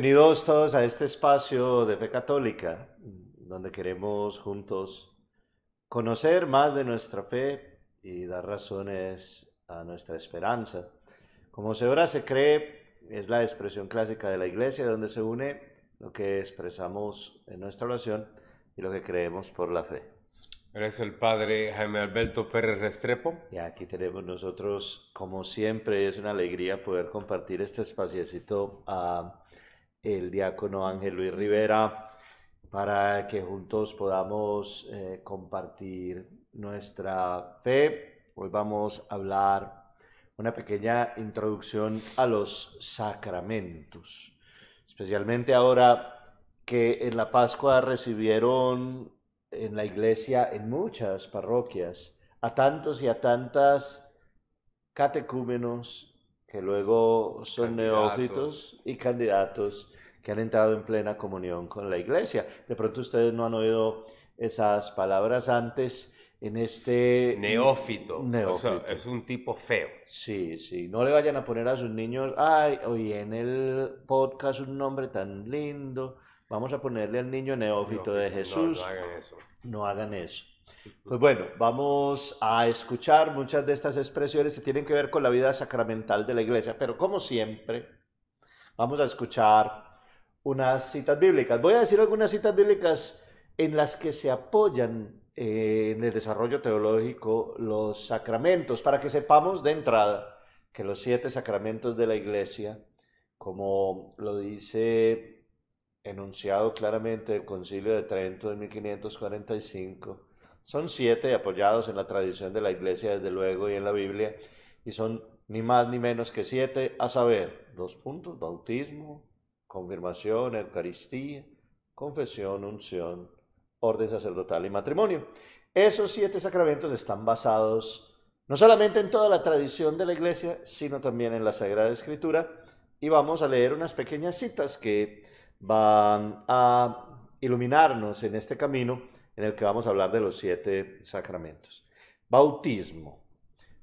Bienvenidos todos a este espacio de Fe Católica, donde queremos juntos conocer más de nuestra fe y dar razones a nuestra esperanza. Como se ora se cree, es la expresión clásica de la iglesia, donde se une lo que expresamos en nuestra oración y lo que creemos por la fe. Eres el padre Jaime Alberto Pérez Restrepo. Y aquí tenemos nosotros, como siempre, es una alegría poder compartir este espaciecito a el diácono Ángel Luis Rivera para que juntos podamos eh, compartir nuestra fe. Hoy vamos a hablar una pequeña introducción a los sacramentos, especialmente ahora que en la Pascua recibieron en la iglesia, en muchas parroquias, a tantos y a tantas catecúmenos que luego son neófitos y candidatos que han entrado en plena comunión con la iglesia. De pronto ustedes no han oído esas palabras antes en este... Neófito. Neófito. es un tipo feo. Sí, sí. No le vayan a poner a sus niños, ay, oye, en el podcast un nombre tan lindo Vamos a ponerle al niño neófito de Jesús. No, hagan eso. No hagan eso. Pues bueno, vamos a escuchar muchas de estas expresiones que tienen que ver con la vida sacramental de la iglesia, pero como siempre, vamos a escuchar unas citas bíblicas. Voy a decir algunas citas bíblicas en las que se apoyan eh, en el desarrollo teológico los sacramentos, para que sepamos de entrada que los siete sacramentos de la iglesia, como lo dice enunciado claramente el Concilio de Trento de 1545. Son siete apoyados en la tradición de la Iglesia, desde luego, y en la Biblia, y son ni más ni menos que siete, a saber, dos puntos, bautismo, confirmación, Eucaristía, confesión, unción, orden sacerdotal y matrimonio. Esos siete sacramentos están basados no solamente en toda la tradición de la Iglesia, sino también en la Sagrada Escritura, y vamos a leer unas pequeñas citas que van a iluminarnos en este camino en el que vamos a hablar de los siete sacramentos. Bautismo.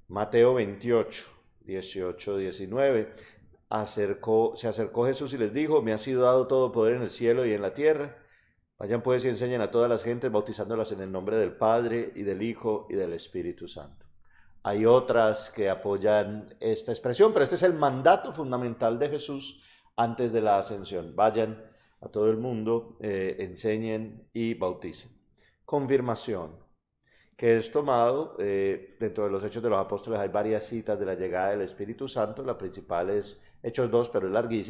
Mateo 28, 18, 19. Acercó, se acercó Jesús y les dijo, me ha sido dado todo poder en el cielo y en la tierra. Vayan pues y enseñen a todas las gentes bautizándolas en el nombre del Padre y del Hijo y del Espíritu Santo. Hay otras que apoyan esta expresión, pero este es el mandato fundamental de Jesús antes de la ascensión. Vayan a todo el mundo, eh, enseñen y bauticen. Confirmación, que es tomado eh, dentro de los Hechos de los Apóstoles, hay varias citas de la llegada del Espíritu Santo, la principal es Hechos 2, pero es larguísima.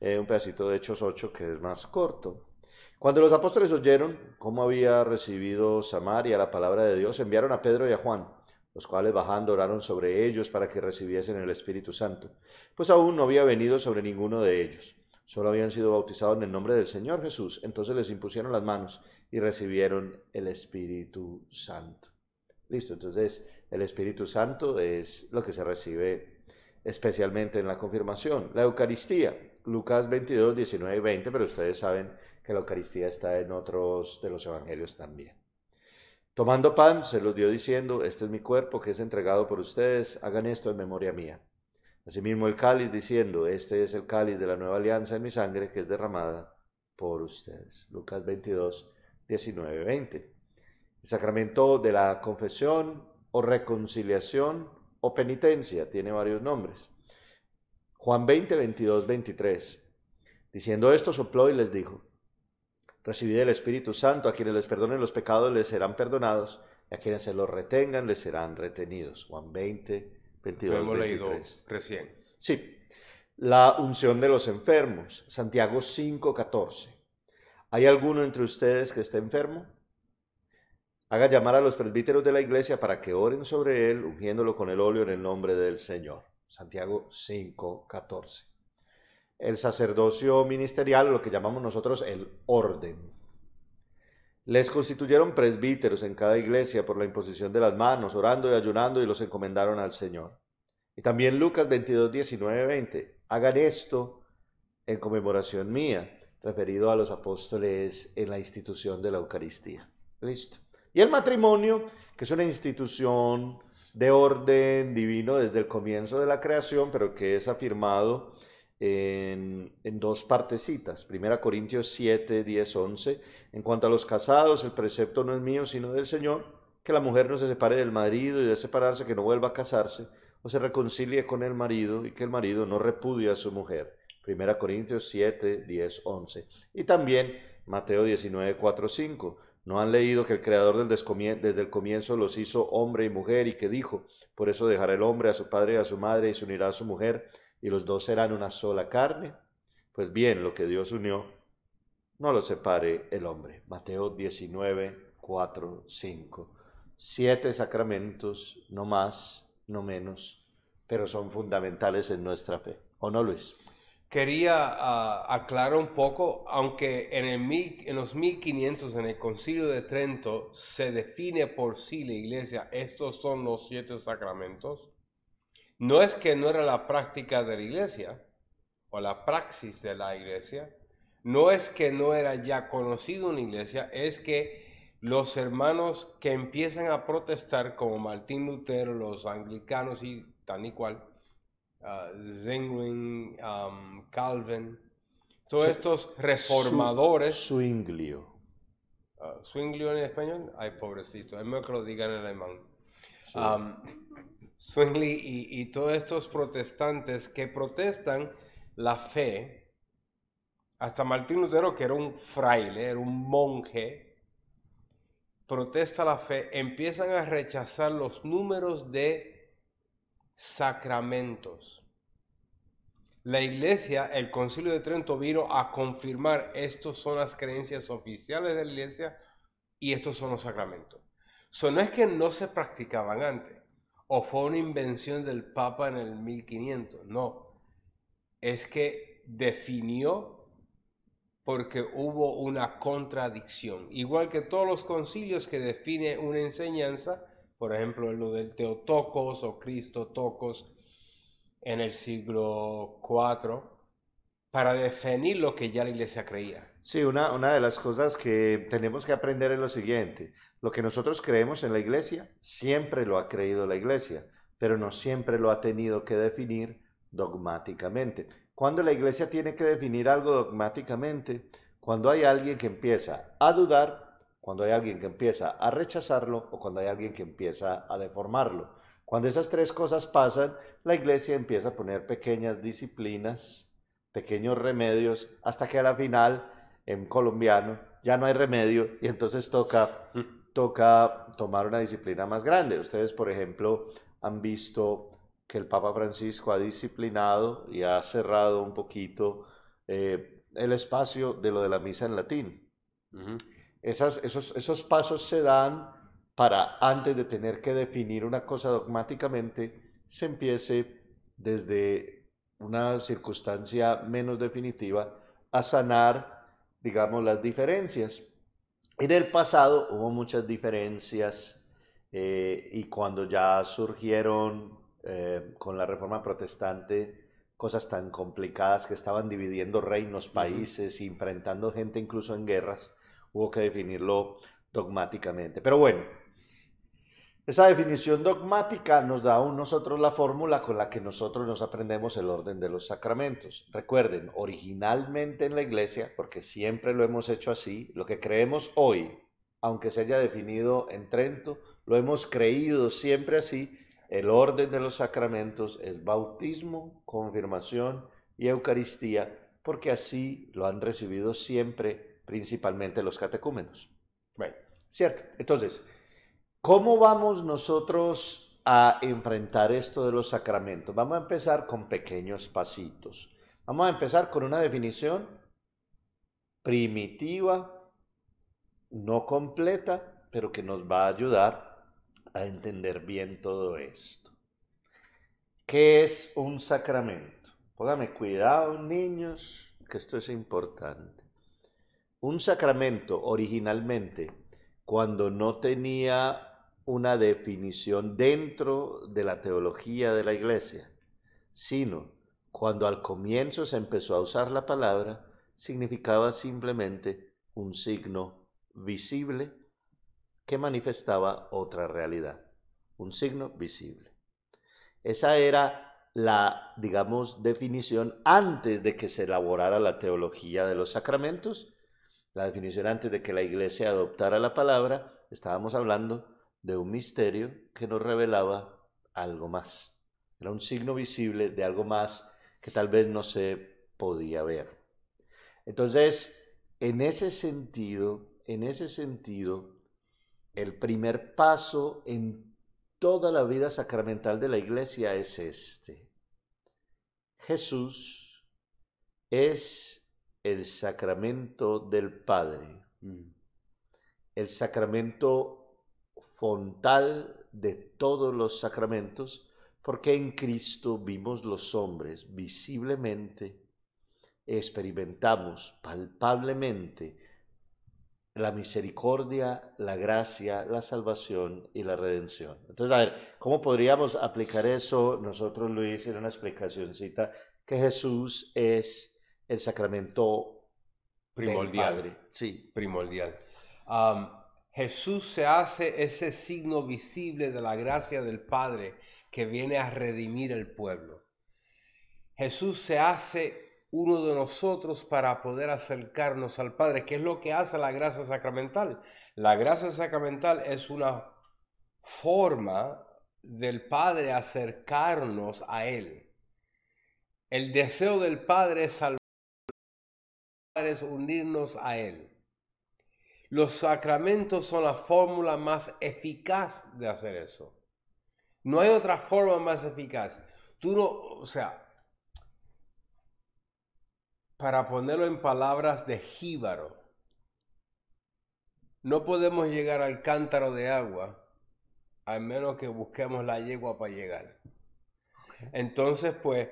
Eh, un pedacito de Hechos 8 que es más corto. Cuando los apóstoles oyeron cómo había recibido Samaria la palabra de Dios, enviaron a Pedro y a Juan los cuales bajando oraron sobre ellos para que recibiesen el Espíritu Santo, pues aún no había venido sobre ninguno de ellos, solo habían sido bautizados en el nombre del Señor Jesús, entonces les impusieron las manos y recibieron el Espíritu Santo. Listo, entonces el Espíritu Santo es lo que se recibe especialmente en la confirmación. La Eucaristía, Lucas 22, 19 y 20, pero ustedes saben que la Eucaristía está en otros de los evangelios también. Tomando pan, se los dio diciendo, este es mi cuerpo que es entregado por ustedes, hagan esto en memoria mía. Asimismo el cáliz diciendo, este es el cáliz de la nueva alianza en mi sangre que es derramada por ustedes. Lucas 22, 19, 20. El sacramento de la confesión o reconciliación o penitencia tiene varios nombres. Juan 20, 22, 23. Diciendo esto, sopló y les dijo, Recibid el Espíritu Santo, a quienes les perdonen los pecados les serán perdonados, y a quienes se los retengan les serán retenidos. Juan 20, 22, Lo hemos leído recién. Sí. La unción de los enfermos, Santiago 5, 14. ¿Hay alguno entre ustedes que esté enfermo? Haga llamar a los presbíteros de la iglesia para que oren sobre él, ungiéndolo con el óleo en el nombre del Señor. Santiago 5, 14 el sacerdocio ministerial, lo que llamamos nosotros el orden. Les constituyeron presbíteros en cada iglesia por la imposición de las manos, orando y ayunando y los encomendaron al Señor. Y también Lucas 22, 19, 20. Hagan esto en conmemoración mía, referido a los apóstoles en la institución de la Eucaristía. Listo. Y el matrimonio, que es una institución de orden divino desde el comienzo de la creación, pero que es afirmado en, dos partecitas. Primera Corintios 7, 10, 11. En cuanto a los casados, el precepto no es mío, sino del Señor, que la mujer no se separe del marido y de separarse, que no vuelva a casarse o se reconcilie con el marido y que el marido no repudie a su mujer. Primera Corintios 7, 10, 11. Y también Mateo 19, 4, 5. ¿No han leído que el Creador desde el comienzo los hizo hombre y mujer y que dijo, por eso dejará el hombre a su padre y a su madre y se unirá a su mujer y los dos serán una sola carne? Pues bien, lo que Dios unió, no lo separe el hombre. Mateo 19, 4, 5. Siete sacramentos, no más, no menos, pero son fundamentales en nuestra fe. ¿O no, Luis? Quería uh, aclarar un poco, aunque en, el mil, en los 1500, en el Concilio de Trento, se define por sí la iglesia, estos son los siete sacramentos, no es que no era la práctica de la iglesia o la praxis de la iglesia, no es que no era ya conocido una iglesia, es que los hermanos que empiezan a protestar, como Martín Lutero, los anglicanos y tal y cual, uh, Calvin, todos estos reformadores. Su, swinglio. Uh, ¿Swinglio en español? Ay, pobrecito, es mejor que lo digan en alemán. Um, Zwingli y, todos estos protestantes que protestan la fe, hasta Martín Lutero, que era un fraile, era un monje, protesta la fe, empiezan a rechazar los números de sacramentos. La iglesia, el concilio de Trento vino a confirmar estos son las creencias oficiales de la iglesia y estos son los sacramentos. So, no es que no se practicaban antes o fue una invención del Papa en el 1500, no. Es que definió porque hubo una contradicción. Igual que todos los concilios que define una enseñanza, por ejemplo, lo del Teotocos o Cristo Tocos en el siglo IV, para definir lo que ya la iglesia creía. Sí, una, una de las cosas que tenemos que aprender es lo siguiente. Lo que nosotros creemos en la iglesia, siempre lo ha creído la iglesia, pero no siempre lo ha tenido que definir dogmáticamente. Cuando la iglesia tiene que definir algo dogmáticamente, cuando hay alguien que empieza a dudar cuando hay alguien que empieza a rechazarlo o cuando hay alguien que empieza a deformarlo. Cuando esas tres cosas pasan, la iglesia empieza a poner pequeñas disciplinas, pequeños remedios, hasta que a la final, en colombiano, ya no hay remedio y entonces toca, toca tomar una disciplina más grande. Ustedes, por ejemplo, han visto que el Papa Francisco ha disciplinado y ha cerrado un poquito eh, el espacio de lo de la misa en latín esos, esos pasos se dan para, antes de tener que definir una cosa dogmáticamente, se empiece desde una circunstancia menos definitiva a sanar, digamos, las diferencias. En el pasado hubo muchas diferencias eh, y cuando ya surgieron eh, con la reforma protestante cosas tan complicadas que estaban dividiendo reinos, países, y enfrentando gente incluso en guerras, hubo que definirlo dogmáticamente. Pero bueno, esa definición dogmática nos da a nosotros la fórmula con la que nosotros nos aprendemos el orden de los sacramentos. Recuerden, originalmente en la iglesia, porque siempre lo hemos hecho así, lo que creemos hoy, aunque se haya definido en Trento, lo hemos creído siempre así, el orden de los sacramentos es bautismo, confirmación y Eucaristía, porque así lo han recibido siempre principalmente los catecúmenos. Bueno, cierto. Entonces, ¿cómo vamos nosotros a enfrentar esto de los sacramentos? Vamos a empezar con pequeños pasitos. Vamos a empezar con una definición primitiva, no completa, pero que nos va a ayudar a entender bien todo esto. ¿Qué es un sacramento? Póngame cuidado, niños, que esto es importante. Un sacramento originalmente, cuando no tenía una definición dentro de la teología de la iglesia, sino cuando al comienzo se empezó a usar la palabra, significaba simplemente un signo visible que manifestaba otra realidad, un signo visible. Esa era la, digamos, definición antes de que se elaborara la teología de los sacramentos, la definición antes de que la iglesia adoptara la palabra, estábamos hablando de un misterio que nos revelaba algo más. Era un signo visible de algo más que tal vez no se podía ver. Entonces, en ese sentido, en ese sentido, el primer paso en toda la vida sacramental de la iglesia es este. Jesús es el sacramento del Padre, mm. el sacramento fontal de todos los sacramentos, porque en Cristo vimos los hombres visiblemente, experimentamos palpablemente la misericordia, la gracia, la salvación y la redención. Entonces, a ver, ¿cómo podríamos aplicar eso? Nosotros, Luis, en una explicacióncita, que Jesús es el sacramento primordial. Sí. Primordial. Jesús se hace ese signo visible de la gracia del Padre que viene a redimir el pueblo. Jesús se hace uno de nosotros para poder acercarnos al Padre, que es lo que hace la gracia sacramental. La gracia sacramental es una forma del Padre acercarnos a Él. El deseo del Padre es salvar, es unirnos a Él. Los sacramentos son la fórmula más eficaz de hacer eso. No hay otra forma más eficaz. Tú no, o sea, para ponerlo en palabras de jíbaro, no podemos llegar al cántaro de agua a menos que busquemos la yegua para llegar. Entonces, pues,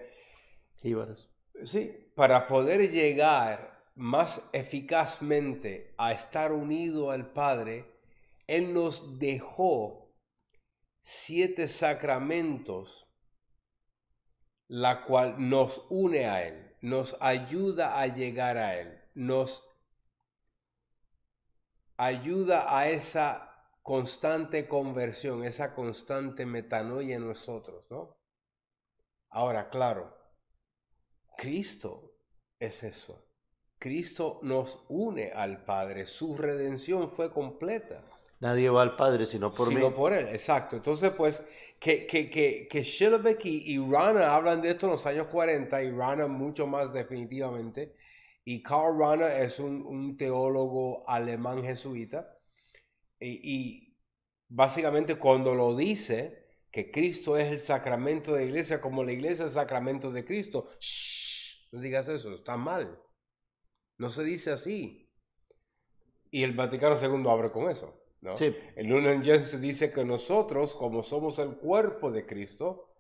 jíbaros. Sí, para poder llegar más eficazmente a estar unido al Padre, Él nos dejó siete sacramentos, la cual nos une a Él nos ayuda a llegar a Él, nos ayuda a esa constante conversión, esa constante metanoia en nosotros, ¿no? Ahora, claro, Cristo es eso. Cristo nos une al Padre, su redención fue completa. Nadie va al Padre sino por sino por Él, exacto. Entonces, pues, que, que, que, que y, Rana hablan de esto en los años 40 y Rana mucho más definitivamente. Y Karl Rana es un, teólogo alemán jesuita. Y, básicamente cuando lo dice, que Cristo es el sacramento de la iglesia, como la iglesia es el sacramento de Cristo, no digas eso, está mal. No se dice así. Y el Vaticano II abre con eso. ¿no? Sí. El Gentium dice que nosotros, como somos el cuerpo de Cristo,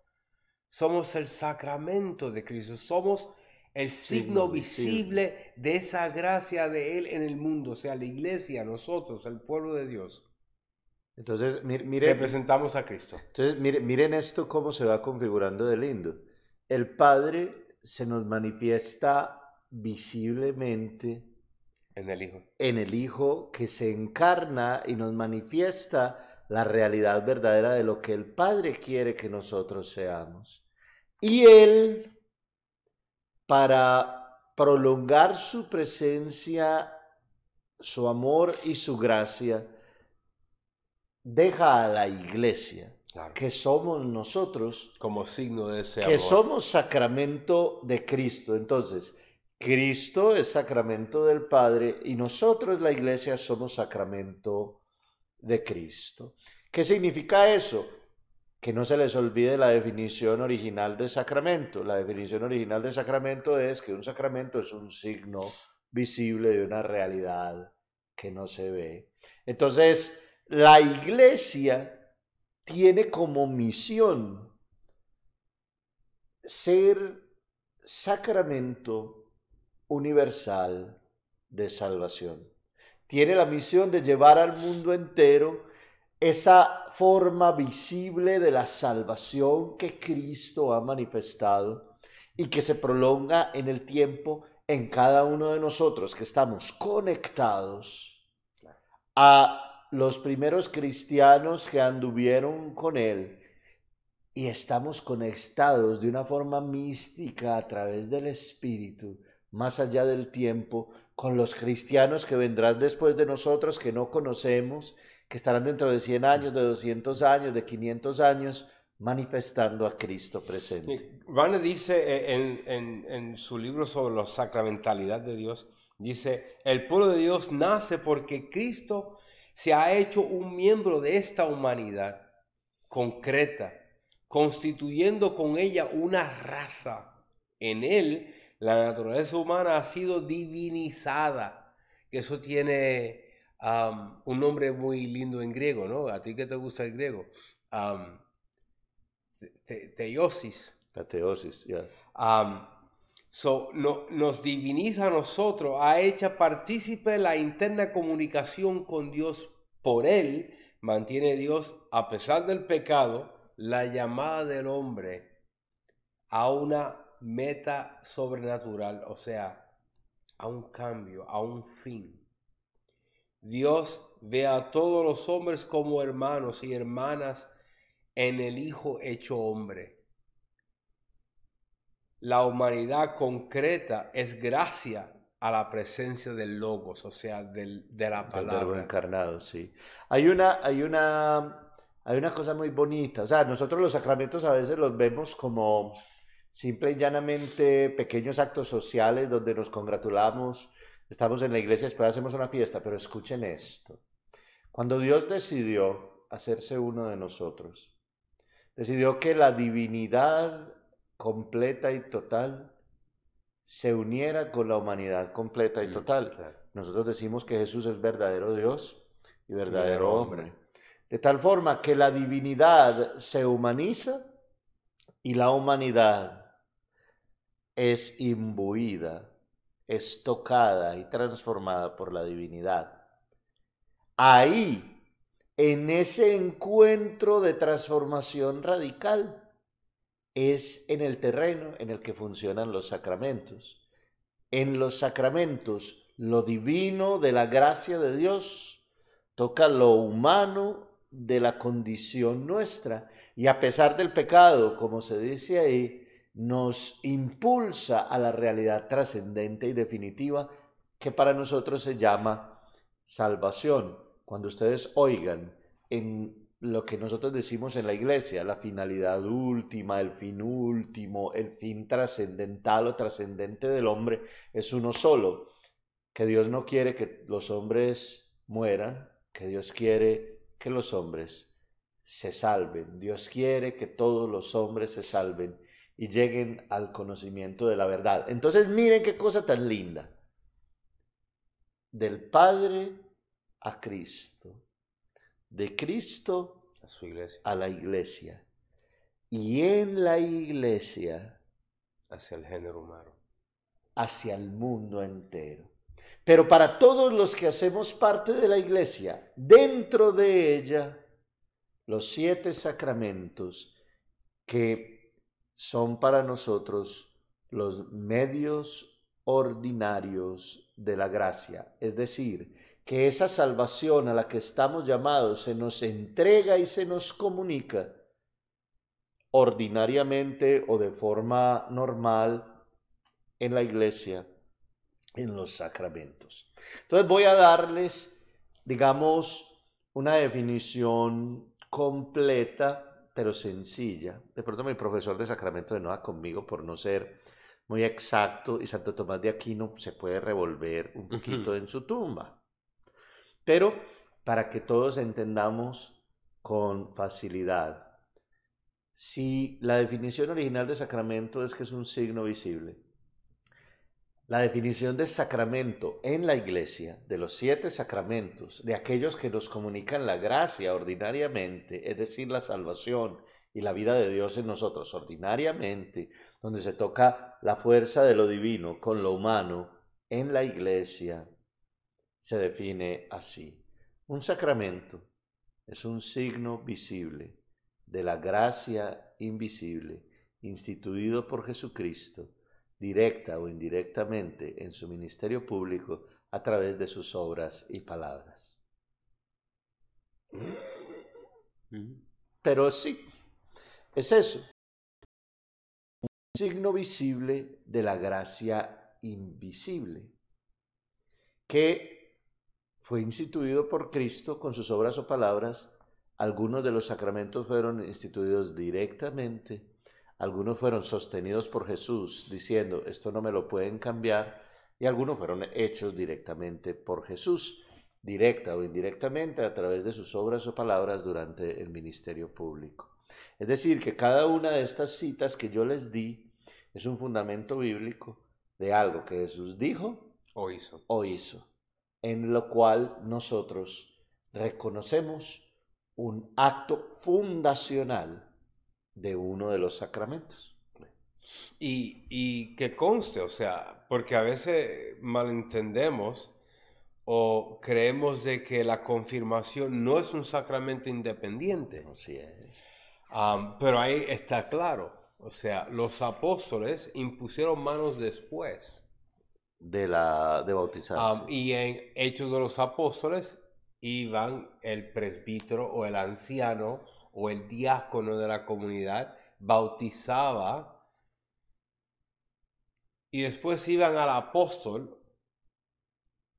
somos el sacramento de Cristo, somos el signo, visible, de esa gracia de Él en el mundo, o sea, la iglesia, nosotros, el pueblo de Dios. Entonces, miren, representamos a Cristo. Entonces, miren, miren esto cómo se va configurando de lindo. El Padre se nos manifiesta visiblemente en el Hijo. En el Hijo que se encarna y nos manifiesta la realidad verdadera de lo que el Padre quiere que nosotros seamos. Y Él, para prolongar su presencia, su amor y su gracia, deja a la iglesia, que somos nosotros, como signo de ese que somos sacramento de Cristo. Entonces, Cristo es sacramento del Padre y nosotros la iglesia somos sacramento de Cristo. ¿Qué significa eso? Que no se les olvide la definición original de sacramento. La definición original de sacramento es que un sacramento es un signo visible de una realidad que no se ve. Entonces, la iglesia tiene como misión ser sacramento universal de salvación. Tiene la misión de llevar al mundo entero esa forma visible de la salvación que Cristo ha manifestado y que se prolonga en el tiempo en cada uno de nosotros que estamos conectados a los primeros cristianos que anduvieron con Él y estamos conectados de una forma mística a través del Espíritu, más allá del tiempo, con los cristianos que vendrán después de nosotros, que no conocemos, que estarán dentro de 100 años, de 200 años, de 500 años, manifestando a Cristo presente. Vane dice en, en, en, su libro sobre la sacramentalidad de Dios, dice, el pueblo de Dios nace porque Cristo se ha hecho un miembro de esta humanidad concreta, constituyendo con ella una raza. En él, la naturaleza humana ha sido divinizada, que eso tiene un nombre muy lindo en griego, ¿no? A ti que te gusta el griego. teosis. La teosis, ya. so, no, nos diviniza a nosotros, ha hecho partícipe la interna comunicación con Dios por él, mantiene Dios, a pesar del pecado, la llamada del hombre a una meta sobrenatural, o sea, a un cambio, a un fin. Dios ve a todos los hombres como hermanos y hermanas en el Hijo hecho hombre. La humanidad concreta es gracia a la presencia del Logos, o sea, del, de la palabra. Del encarnado, sí. Hay una, hay, una, hay una cosa muy bonita, o sea, nosotros los sacramentos a veces los vemos como simple y llanamente pequeños actos sociales donde nos congratulamos Estamos en la iglesia, después hacemos una fiesta, pero escuchen esto. Cuando Dios decidió hacerse uno de nosotros, decidió que la divinidad completa y total se uniera con la humanidad completa y mm, total. Nosotros decimos que Jesús es verdadero Dios y verdadero hombre. De tal forma que la divinidad se humaniza y la humanidad es imbuida es tocada y transformada por la divinidad. Ahí, en ese encuentro de transformación radical, es en el terreno en el que funcionan los sacramentos. En los sacramentos, lo divino de la gracia de Dios toca lo humano de la condición nuestra. Y a pesar del pecado, como se dice ahí, nos impulsa a la realidad trascendente y definitiva que para nosotros se llama salvación. Cuando ustedes oigan en lo que nosotros decimos en la iglesia, la finalidad última, el fin último, el fin trascendental o trascendente del hombre es uno solo, que Dios no quiere que los hombres mueran, que Dios quiere que los hombres se salven, Dios quiere que todos los hombres se salven y lleguen al conocimiento de la verdad. Entonces miren qué cosa tan linda. Del Padre a Cristo, de Cristo a su iglesia, a la iglesia y en la iglesia hacia el género humano, hacia el mundo entero. Pero para todos los que hacemos parte de la iglesia, dentro de ella, los siete sacramentos que son para nosotros los medios ordinarios de la gracia. Es decir, que esa salvación a la que estamos llamados se nos entrega y se nos comunica ordinariamente o de forma normal en la iglesia, en los sacramentos. Entonces voy a darles, digamos, una definición completa pero sencilla. De pronto mi profesor de sacramento de Noa conmigo por no ser muy exacto y Santo Tomás de Aquino se puede revolver un poquito en su tumba. Pero para que todos entendamos con facilidad, si la definición original de sacramento es que es un signo visible, la definición de sacramento en la iglesia, de los siete sacramentos, de aquellos que nos comunican la gracia ordinariamente, es decir, la salvación y la vida de Dios en nosotros ordinariamente, donde se toca la fuerza de lo divino con lo humano en la iglesia, se define así. Un sacramento es un signo visible de la gracia invisible instituido por Jesucristo directa o indirectamente en su ministerio público a través de sus obras y palabras. Pero sí, es eso, un signo visible de la gracia invisible, que fue instituido por Cristo con sus obras o palabras. Algunos de los sacramentos fueron instituidos directamente, algunos fueron sostenidos por Jesús diciendo, esto no me lo pueden cambiar, y algunos fueron hechos directamente por Jesús, directa o indirectamente a través de sus obras o palabras durante el ministerio público. Es decir, que cada una de estas citas que yo les di es un fundamento bíblico de algo que Jesús dijo o hizo. O hizo, en lo cual nosotros reconocemos un acto fundacional de uno de los sacramentos. Y, y que conste, o sea, porque a veces malentendemos o creemos de que la confirmación no es un sacramento independiente. Así es. pero ahí está claro, o sea, los apóstoles impusieron manos después. De, la, de bautizarse. y en Hechos de los Apóstoles iban el presbítero o el anciano o el diácono de la comunidad, bautizaba y después iban al apóstol,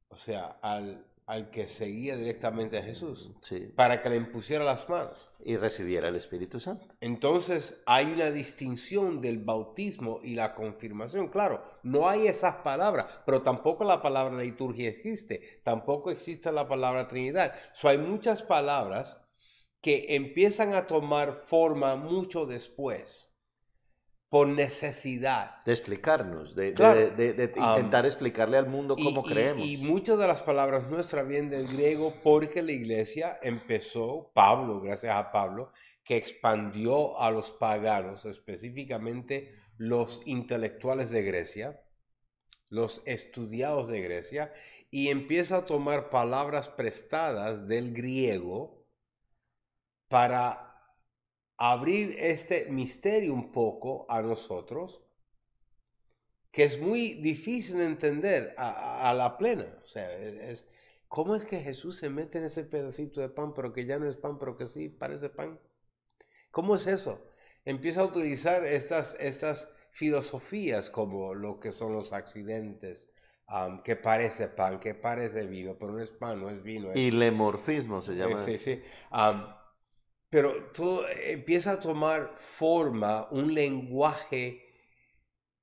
o sea, al, al que seguía directamente a Jesús, para que le impusiera las manos. Y recibiera el Espíritu Santo. Entonces hay una distinción del bautismo y la confirmación. Claro, no hay esas palabras, pero tampoco la palabra liturgia existe, tampoco existe la palabra Trinidad. So, hay muchas palabras que empiezan a tomar forma mucho después por necesidad. De explicarnos, de, de, intentar explicarle al mundo cómo creemos. Y, muchas de las palabras nuestras vienen del griego porque la iglesia empezó, Pablo, gracias a Pablo, que expandió a los paganos, específicamente los intelectuales de Grecia, los estudiados de Grecia, y empieza a tomar palabras prestadas del griego para abrir este misterio un poco a nosotros, que es muy difícil de entender a, la plena. O sea, es, ¿cómo es que Jesús se mete en ese pedacito de pan, pero que ya no es pan, pero que sí parece pan? ¿Cómo es eso? Empieza a utilizar estas, estas filosofías como lo que son los accidentes, que parece pan, que parece vino, pero no es pan, no es vino. Y lemorfismo se llama. Sí, sí. Pero todo empieza a tomar forma un lenguaje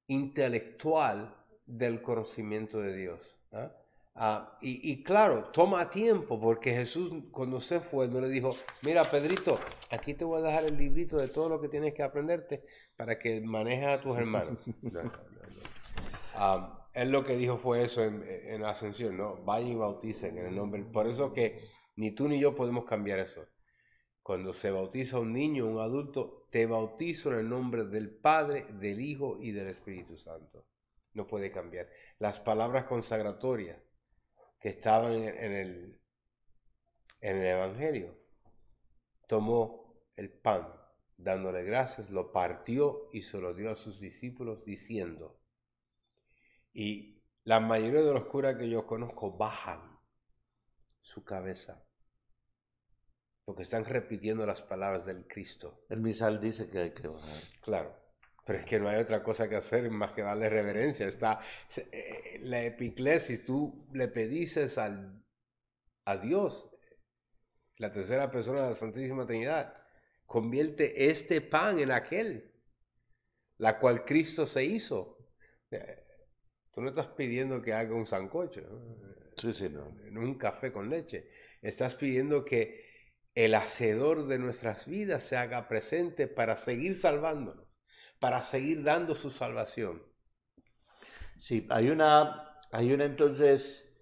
intelectual del conocimiento de Dios. Ah, y, claro, toma tiempo porque Jesús cuando se fue no le dijo, mira Pedrito, aquí te voy a dejar el librito de todo lo que tienes que aprenderte para que manejes a tus hermanos. Ah, él lo que dijo fue eso en, en la ascensión, ¿no? Vayan y bauticen en el nombre. Por eso que ni tú ni yo podemos cambiar eso. Cuando se bautiza un niño, un adulto, te bautizo en el nombre del Padre, del Hijo y del Espíritu Santo. No puede cambiar. Las palabras consagratorias que estaban en el, en el Evangelio, tomó el pan, dándole gracias, lo partió y se lo dio a sus discípulos diciendo. Y la mayoría de los curas que yo conozco bajan su cabeza porque están repitiendo las palabras del Cristo. El misal dice que hay que bajar. Claro, pero es que no hay otra cosa que hacer más que darle reverencia. Está eh, la epiclesis, tú le pedices al, a Dios, la tercera persona de la Santísima Trinidad, convierte este pan en aquel, la cual Cristo se hizo. Eh, tú no estás pidiendo que haga un sancocho, sí, sí, no. en un café con leche. Estás pidiendo que el hacedor de nuestras vidas se haga presente para seguir salvándonos, para seguir dando su salvación. Sí, hay una, hay una entonces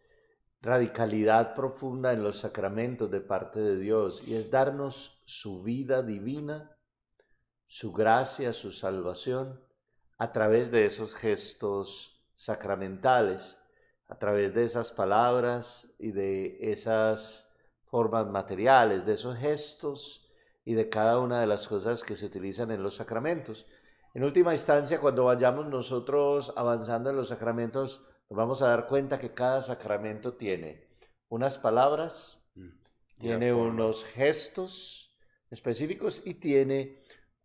radicalidad profunda en los sacramentos de parte de Dios y es darnos su vida divina, su gracia, su salvación a través de esos gestos sacramentales, a través de esas palabras y de esas formas materiales, de esos gestos y de cada una de las cosas que se utilizan en los sacramentos. En última instancia, cuando vayamos nosotros avanzando en los sacramentos, nos vamos a dar cuenta que cada sacramento tiene unas palabras, mm, tiene unos gestos específicos y tiene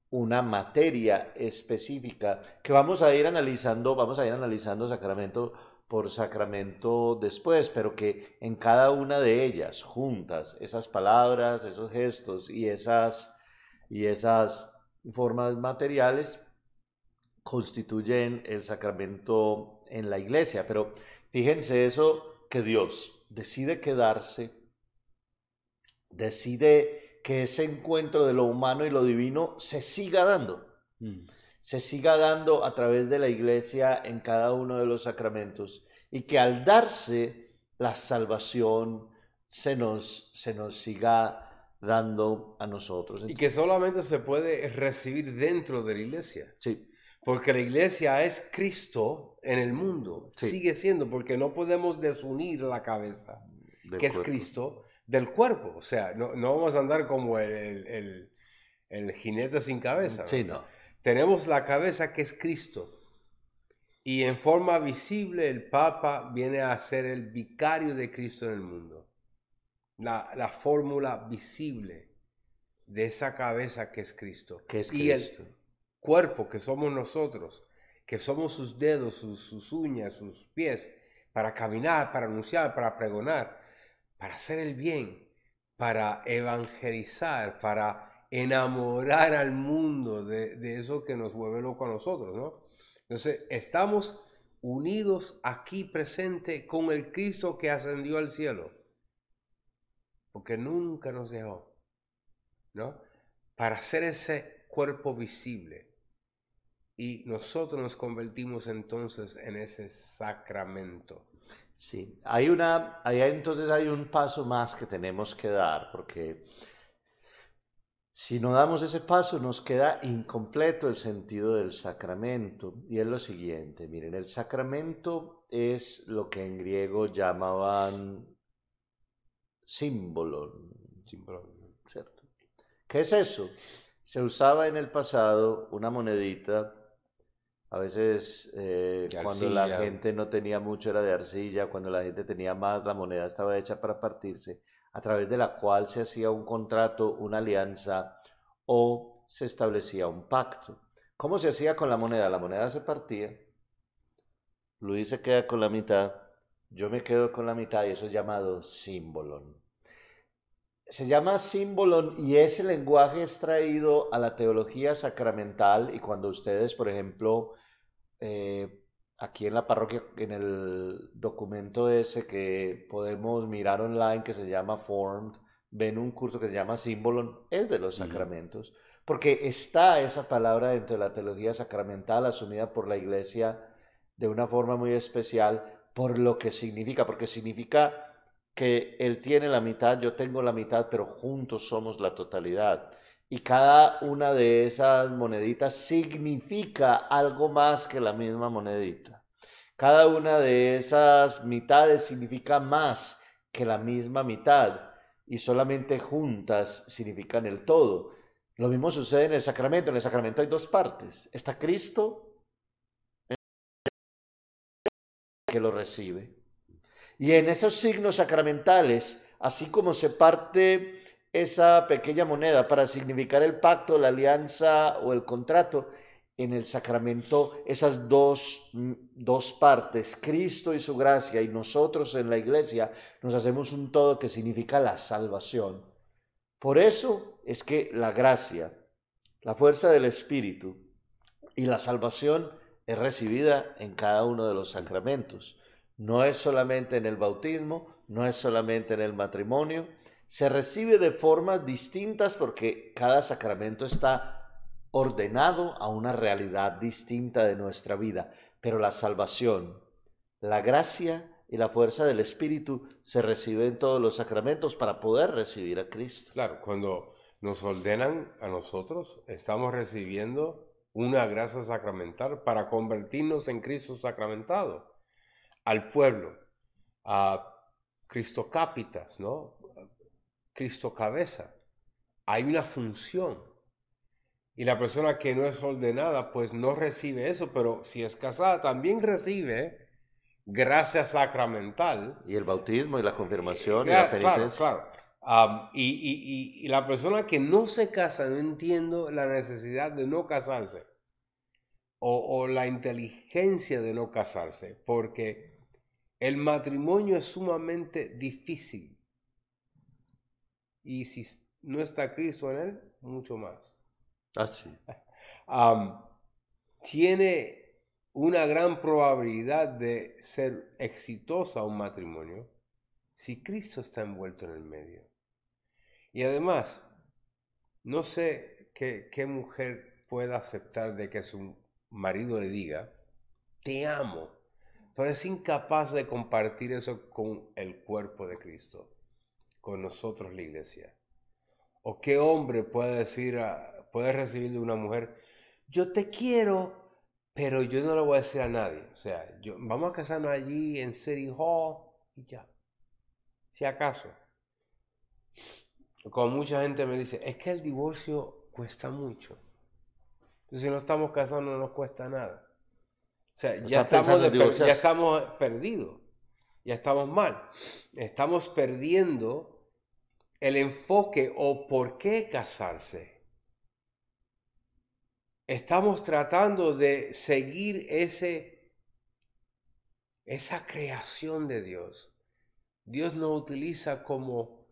una materia específica que vamos a ir analizando, vamos a ir analizando sacramento por sacramento después, pero que en cada una de ellas, juntas, esas palabras, esos gestos y esas, y esas formas materiales constituyen el sacramento en la iglesia. Pero fíjense eso que Dios decide quedarse, decide que ese encuentro de lo humano y lo divino se siga dando. Mm. Se siga dando a través de la iglesia en cada uno de los sacramentos y que al darse la salvación se nos, se nos siga dando a nosotros. Y que solamente se puede recibir dentro de la iglesia. Sí. Porque la iglesia es Cristo en el mundo. Sigue siendo, porque no podemos desunir la cabeza, que es Cristo, del cuerpo. O sea, no, vamos a andar como el, el, jinete sin cabeza. Sí, no. Tenemos la cabeza que es Cristo. Y en forma visible el Papa viene a ser el vicario de Cristo en el mundo. La, la fórmula visible de esa cabeza que es Cristo. Que es Cristo cuerpo que somos nosotros, que somos sus dedos, sus, uñas, sus pies, para caminar, para anunciar, para pregonar, para hacer el bien, para evangelizar, para enamorar al mundo de, eso que nos vuelve loco a nosotros, ¿no? Entonces, estamos unidos aquí presente con el Cristo que ascendió al cielo, porque nunca nos dejó, ¿no? Para hacer ese cuerpo visible, y nosotros nos convertimos entonces en ese sacramento. Sí, hay una, ahí entonces hay un paso más que tenemos que dar, porque si no damos ese paso nos queda incompleto el sentido del sacramento. Y es lo siguiente, miren, el sacramento es lo que en griego llamaban símbolo, símbolo, ¿cierto? ¿Qué es eso? Se usaba en el pasado una monedita a veces eh, cuando la gente no tenía mucho era de arcilla, cuando la gente tenía más la moneda estaba hecha para partirse, a través de la cual se hacía un contrato, una alianza o se establecía un pacto. ¿Cómo se hacía con la moneda? La moneda se partía, Luis se queda con la mitad, yo me quedo con la mitad y eso es llamado símbolon. Se llama símbolon y ese lenguaje es traído a la teología sacramental y cuando ustedes, por ejemplo, eh, aquí en la parroquia, en el documento ese que podemos mirar online que se llama Formed, ven un curso que se llama Símbolo, es de los sacramentos, porque está esa palabra dentro de la teología sacramental asumida por la iglesia de una forma muy especial por lo que significa, porque significa que él tiene la mitad, yo tengo la mitad, pero juntos somos la totalidad y cada una de esas moneditas significa algo más que la misma monedita. Cada una de esas mitades significa más que la misma mitad y solamente juntas significan el todo. Lo mismo sucede en el sacramento. En el sacramento hay dos partes. Está Cristo que lo recibe. Y en esos signos sacramentales, así como se parte esa pequeña moneda para significar el pacto, la alianza o el contrato, en el sacramento esas dos, mm, dos partes, Cristo y su gracia y nosotros en la iglesia, nos hacemos un todo que significa la salvación. Por eso es que la gracia, la fuerza del Espíritu y la salvación es recibida en cada uno de los sacramentos. No es solamente en el bautismo, no es solamente en el matrimonio, se recibe de formas distintas porque cada sacramento está ordenado a una realidad distinta de nuestra vida, pero la salvación, la gracia y la fuerza del Espíritu se reciben en todos los sacramentos para poder recibir a Cristo. Claro, cuando nos ordenan a nosotros, estamos recibiendo una gracia sacramental para convertirnos en Cristo sacramentado, al pueblo, a Cristo capitas, ¿no? Cristo cabeza. Hay una función. Y la persona que no es ordenada, pues no recibe eso, pero si es casada, también recibe gracia sacramental. Y el bautismo y la confirmación y la penitencia. Claro, claro. Y, y- y- y la persona que no se casa, no entiendo la necesidad de no casarse o, o la inteligencia de no casarse, porque el matrimonio es sumamente difícil. Y si no está Cristo en él, mucho más. Ah, sí. Am, tiene una gran probabilidad de ser exitosa un matrimonio si Cristo está envuelto en el medio. Y además, no sé qué, qué mujer pueda aceptar de que su marido le diga, te amo, pero es incapaz de compartir eso con el cuerpo de Cristo, con nosotros la iglesia. ¿O qué hombre puede decir, a- puede recibir de una mujer, yo te quiero, pero yo no lo voy a decir a nadie? O sea, yo, vamos a casarnos allí en City Hall y ya. Si acaso. Como mucha gente me dice, es que el divorcio cuesta mucho. Entonces, si no estamos casados, no nos cuesta nada. O sea, ya estamos, de ya estamos perdidos. Ya estamos mal. Estamos perdiendo el enfoque o por qué casarse. Estamos tratando de seguir ese, esa creación de Dios. Dios nos utiliza como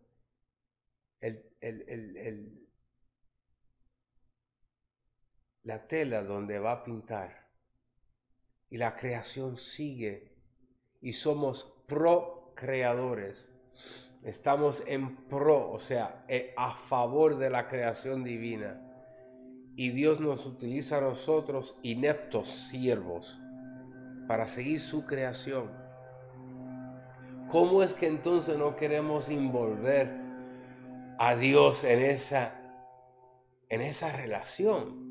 el, el- el- la tela donde va a pintar. Y la creación sigue. Y somos procreadores. Estamos en pro, o sea, eh, a favor de la creación divina. Y Dios nos utiliza a nosotros, ineptos siervos, para seguir su creación. ¿Cómo es que entonces no queremos envolver a Dios en esa, en esa relación?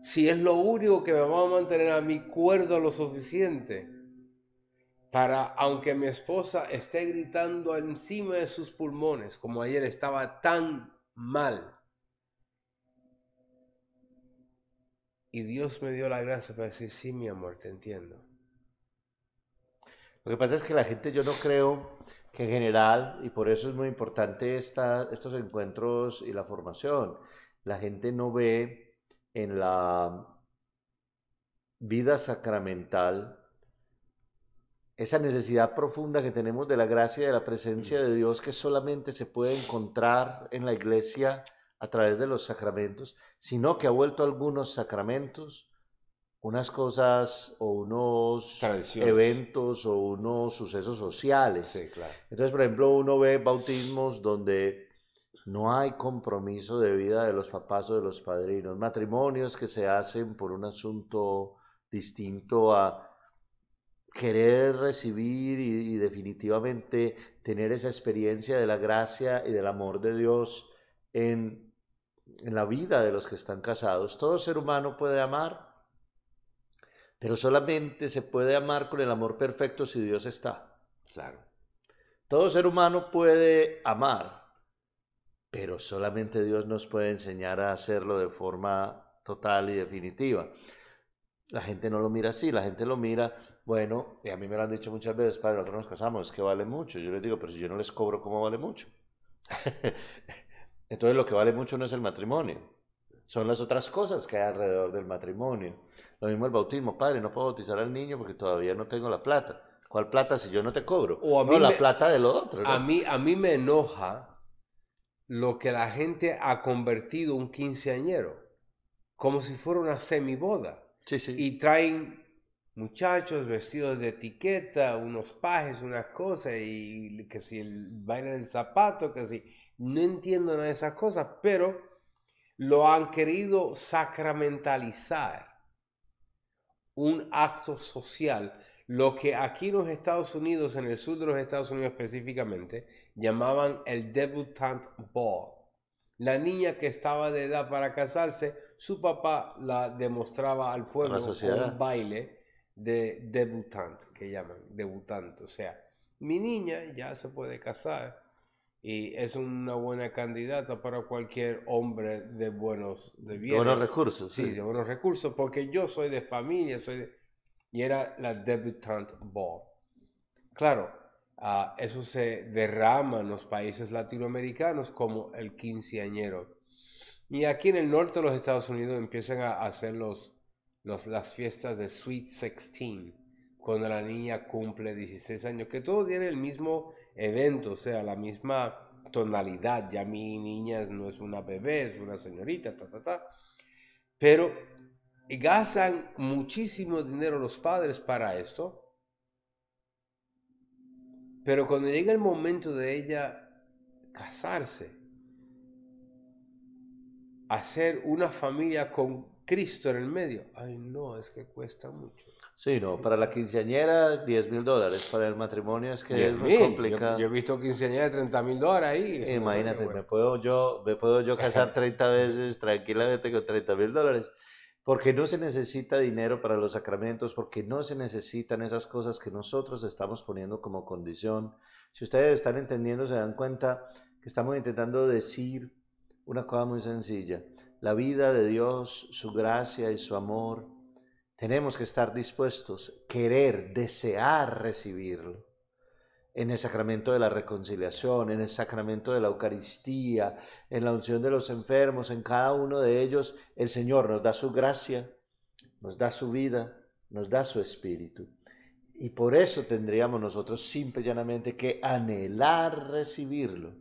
Si es lo único que me va a mantener a mi cuerdo lo suficiente para, aunque mi esposa esté gritando encima de sus pulmones, como ayer estaba tan mal, y Dios me dio la gracia para decir, sí, mi amor, te entiendo. Lo que pasa es que la gente, yo no creo que en general, y por eso es muy importante esta, estos encuentros y la formación, la gente no ve en la vida sacramental esa necesidad profunda que tenemos de la gracia y de la presencia de Dios que solamente se puede encontrar en la iglesia a través de los sacramentos, sino que ha vuelto algunos sacramentos unas cosas o unos eventos o unos sucesos sociales. Sí, claro. Entonces, por ejemplo, uno ve bautismos donde no hay compromiso de vida de los papás o de los padrinos, matrimonios que se hacen por un asunto distinto a querer recibir y, y definitivamente tener esa experiencia de la gracia y del amor de Dios en, en la vida de los que están casados. Todo ser humano puede amar, pero solamente se puede amar con el amor perfecto si Dios está. Claro. Todo ser humano puede amar, pero solamente Dios nos puede enseñar a hacerlo de forma total y definitiva. La gente no lo mira así, la gente lo mira, bueno, y a mí me lo han dicho muchas veces, padre, nosotros nos casamos, es que vale mucho. Yo les digo, pero si yo no les cobro, ¿cómo vale mucho? Entonces lo que vale mucho no es el matrimonio, son las otras cosas que hay alrededor del matrimonio. Lo mismo el bautismo, padre, no puedo bautizar al niño porque todavía no tengo la plata. ¿Cuál plata si yo no te cobro? O a no, mí la me- plata de lo otro. ¿no? A mí, a mí me enoja lo que la gente ha convertido un quinceañero, como si fuera una semiboda. Sí, sí. Y traen muchachos vestidos de etiqueta, unos pajes, unas cosas, y que si el baile del zapato, que si... No entiendo nada de esas cosas, pero lo han querido sacramentalizar. Un acto social, lo que aquí en los Estados Unidos, en el sur de los Estados Unidos específicamente, llamaban el debutante ball. La niña que estaba de edad para casarse, su papá la demostraba al pueblo con un baile de debutante, que llaman, debutante. O sea, mi niña ya se puede casar y es una buena candidata para cualquier hombre de buenos de bienes. Buenos recursos. Sí, Sí, de buenos recursos, porque yo soy de familia, soy de... Y era la debutante ball. Claro, ah, eso se derrama en los países latinoamericanos como el quinceañero. Y aquí en el norte de los Estados Unidos empiezan a hacer los, los, las fiestas de Sweet 16, cuando la niña cumple 16 años, que todo tiene el mismo evento, o sea, la misma tonalidad. Ya mi niña no es una bebé, es una señorita, ta, ta, ta. Pero gastan muchísimo dinero los padres para esto. Pero cuando llega el momento de ella casarse, hacer una familia con Cristo en el medio, ay no, es que cuesta mucho. Sí, no, para la quinceañera 10 mil dólares, para el matrimonio es que es muy complicado. Yo, he visto quinceañera de 30 mil dólares ahí. Imagínate, me, puedo yo, me puedo yo casar 30 veces tranquilamente con 30 mil dólares, porque no se necesita dinero para los sacramentos, porque no se necesitan esas cosas que nosotros estamos poniendo como condición. Si ustedes están entendiendo, se dan cuenta que estamos intentando decir una cosa muy sencilla. La vida de Dios, su gracia y su amor tenemos que estar dispuestos, querer, desear recibirlo. En el sacramento de la reconciliación, en el sacramento de la Eucaristía, en la unción de los enfermos, en cada uno de ellos, el Señor nos da su gracia, nos da su vida, nos da su espíritu. Y por eso tendríamos nosotros simple y llanamente que anhelar recibirlo.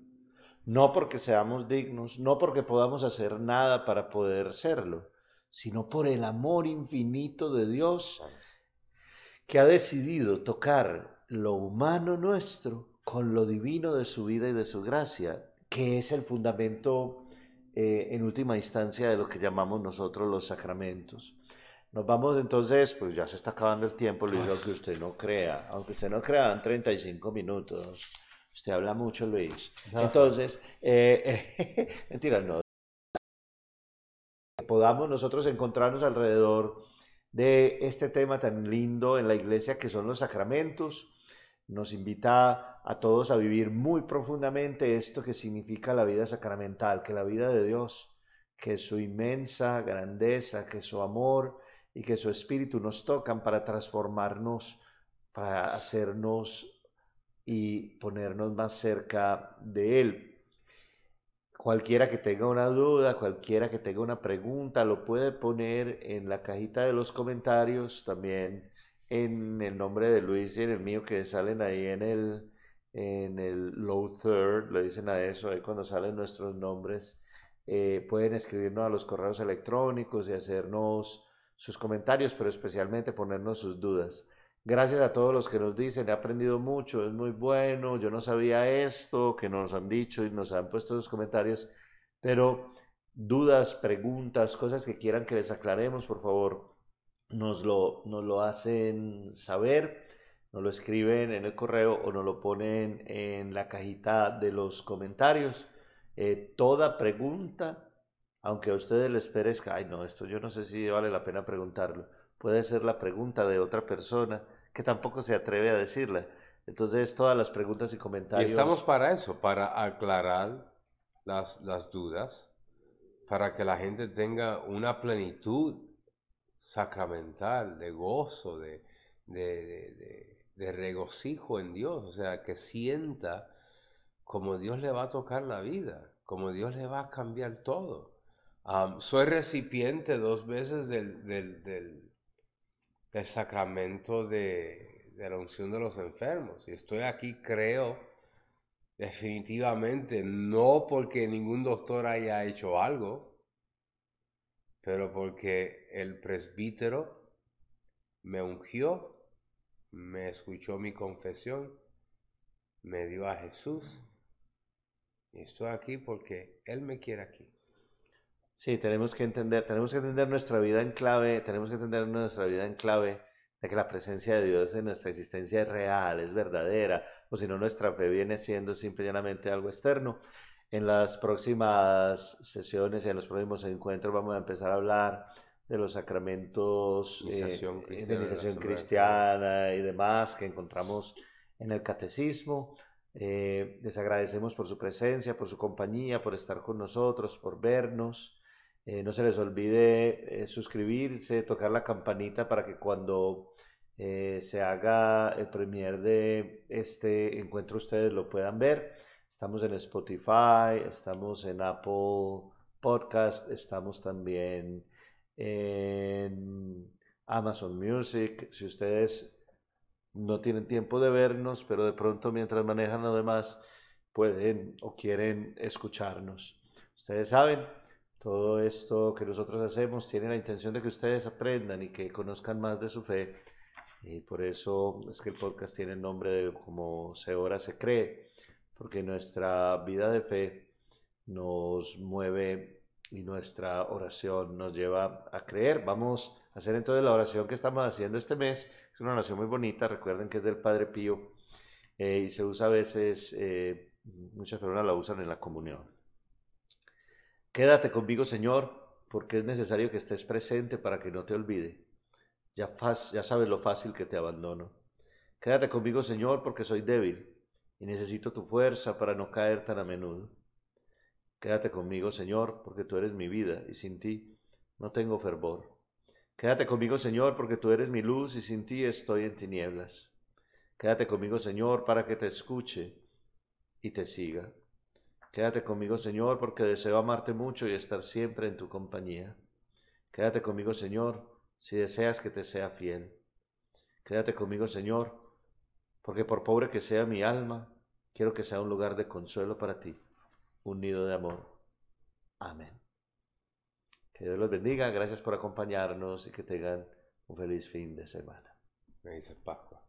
No porque seamos dignos, no porque podamos hacer nada para poder serlo, sino por el amor infinito de Dios que ha decidido tocar lo humano nuestro con lo divino de su vida y de su gracia, que es el fundamento eh, en última instancia de lo que llamamos nosotros los sacramentos. Nos vamos entonces, pues ya se está acabando el tiempo, Luis, aunque usted no crea, aunque usted no crea, en 35 minutos. Usted habla mucho, Luis. Entonces, eh, mentira, no, podamos nosotros encontrarnos alrededor de este tema tan lindo en la iglesia que son los sacramentos. Nos invita a todos a vivir muy profundamente esto que significa la vida sacramental, que la vida de Dios, que su inmensa grandeza, que su amor y que su espíritu nos tocan para transformarnos, para hacernos y ponernos más cerca de Él. Cualquiera que tenga una duda, cualquiera que tenga una pregunta, lo puede poner en la cajita de los comentarios, también en el nombre de Luis y en el mío que salen ahí en el, en el low third, le dicen a eso, ahí cuando salen nuestros nombres, eh, pueden escribirnos a los correos electrónicos y hacernos sus comentarios, pero especialmente ponernos sus dudas. Gracias a todos los que nos dicen, he aprendido mucho, es muy bueno, yo no sabía esto, que nos han dicho y nos han puesto los comentarios, pero dudas, preguntas, cosas que quieran que les aclaremos, por favor, nos lo, nos lo hacen saber, nos lo escriben en el correo o nos lo ponen en la cajita de los comentarios. Eh, toda pregunta, aunque a ustedes les parezca, ay no, esto yo no sé si vale la pena preguntarlo puede ser la pregunta de otra persona que tampoco se atreve a decirla. Entonces, todas las preguntas y comentarios. Y estamos para eso, para aclarar las, las dudas, para que la gente tenga una plenitud sacramental, de gozo, de, de, de, regocijo en Dios, o sea, que sienta como Dios le va a tocar la vida, como Dios le va a cambiar todo. soy recipiente dos veces del, del el sacramento de, la unción de los enfermos. Y estoy aquí, creo, definitivamente, no porque ningún doctor haya hecho algo, pero porque el presbítero me ungió, me escuchó mi confesión, me dio a Jesús. Y estoy aquí porque Él me quiere aquí. Sí, tenemos que entender, tenemos que entender nuestra vida en clave, tenemos que entender nuestra vida en clave de que la presencia de Dios en nuestra existencia es real, es verdadera, o si no nuestra fe viene siendo simplemente algo externo. En las próximas sesiones y en los próximos encuentros vamos a empezar a hablar de los sacramentos eh, de iniciación cristiana y demás que encontramos en el catecismo. Eh, les agradecemos por su presencia, por su compañía, por estar con nosotros, por vernos. Eh, no se les olvide eh, suscribirse, tocar la campanita para que cuando eh, se haga el premier de este encuentro, ustedes lo puedan ver. Estamos en Spotify, estamos en Apple Podcast, estamos también en Amazon Music. Si ustedes no tienen tiempo de vernos, pero de pronto mientras manejan lo demás pueden o quieren escucharnos. Ustedes saben, todo esto que nosotros hacemos tiene la intención de que ustedes aprendan y que conozcan más de su fe. Y por eso es que el podcast tiene el nombre de como se ora, se cree, porque nuestra vida de fe nos mueve y nuestra oración nos lleva a creer. Vamos a hacer entonces la oración que estamos haciendo este mes. Es una oración muy bonita, recuerden que es del Padre Pío eh, y se usa a veces, eh, muchas personas la usan en la comunión. Quédate conmigo, Señor, porque es necesario que estés presente para que no te olvide. Ya, sabes lo fácil que te abandono. Quédate conmigo, Señor, porque soy débil y necesito tu fuerza para no caer tan a menudo. Quédate conmigo, Señor, porque tú eres mi vida y sin ti no tengo fervor. Quédate conmigo, Señor, porque tú eres mi luz y sin ti estoy en tinieblas. Quédate conmigo, Señor, para que te escuche y te siga. Quédate conmigo, Señor, porque deseo amarte mucho y estar siempre en tu compañía. Quédate conmigo, Señor, si deseas que te sea fiel. Quédate conmigo, Señor, porque por pobre que sea mi alma, quiero que sea un lugar de consuelo para ti un nido de amor. Amén. Que Dios los bendiga, gracias por acompañarnos y que tengan un feliz fin de semana. Me dice Pascua.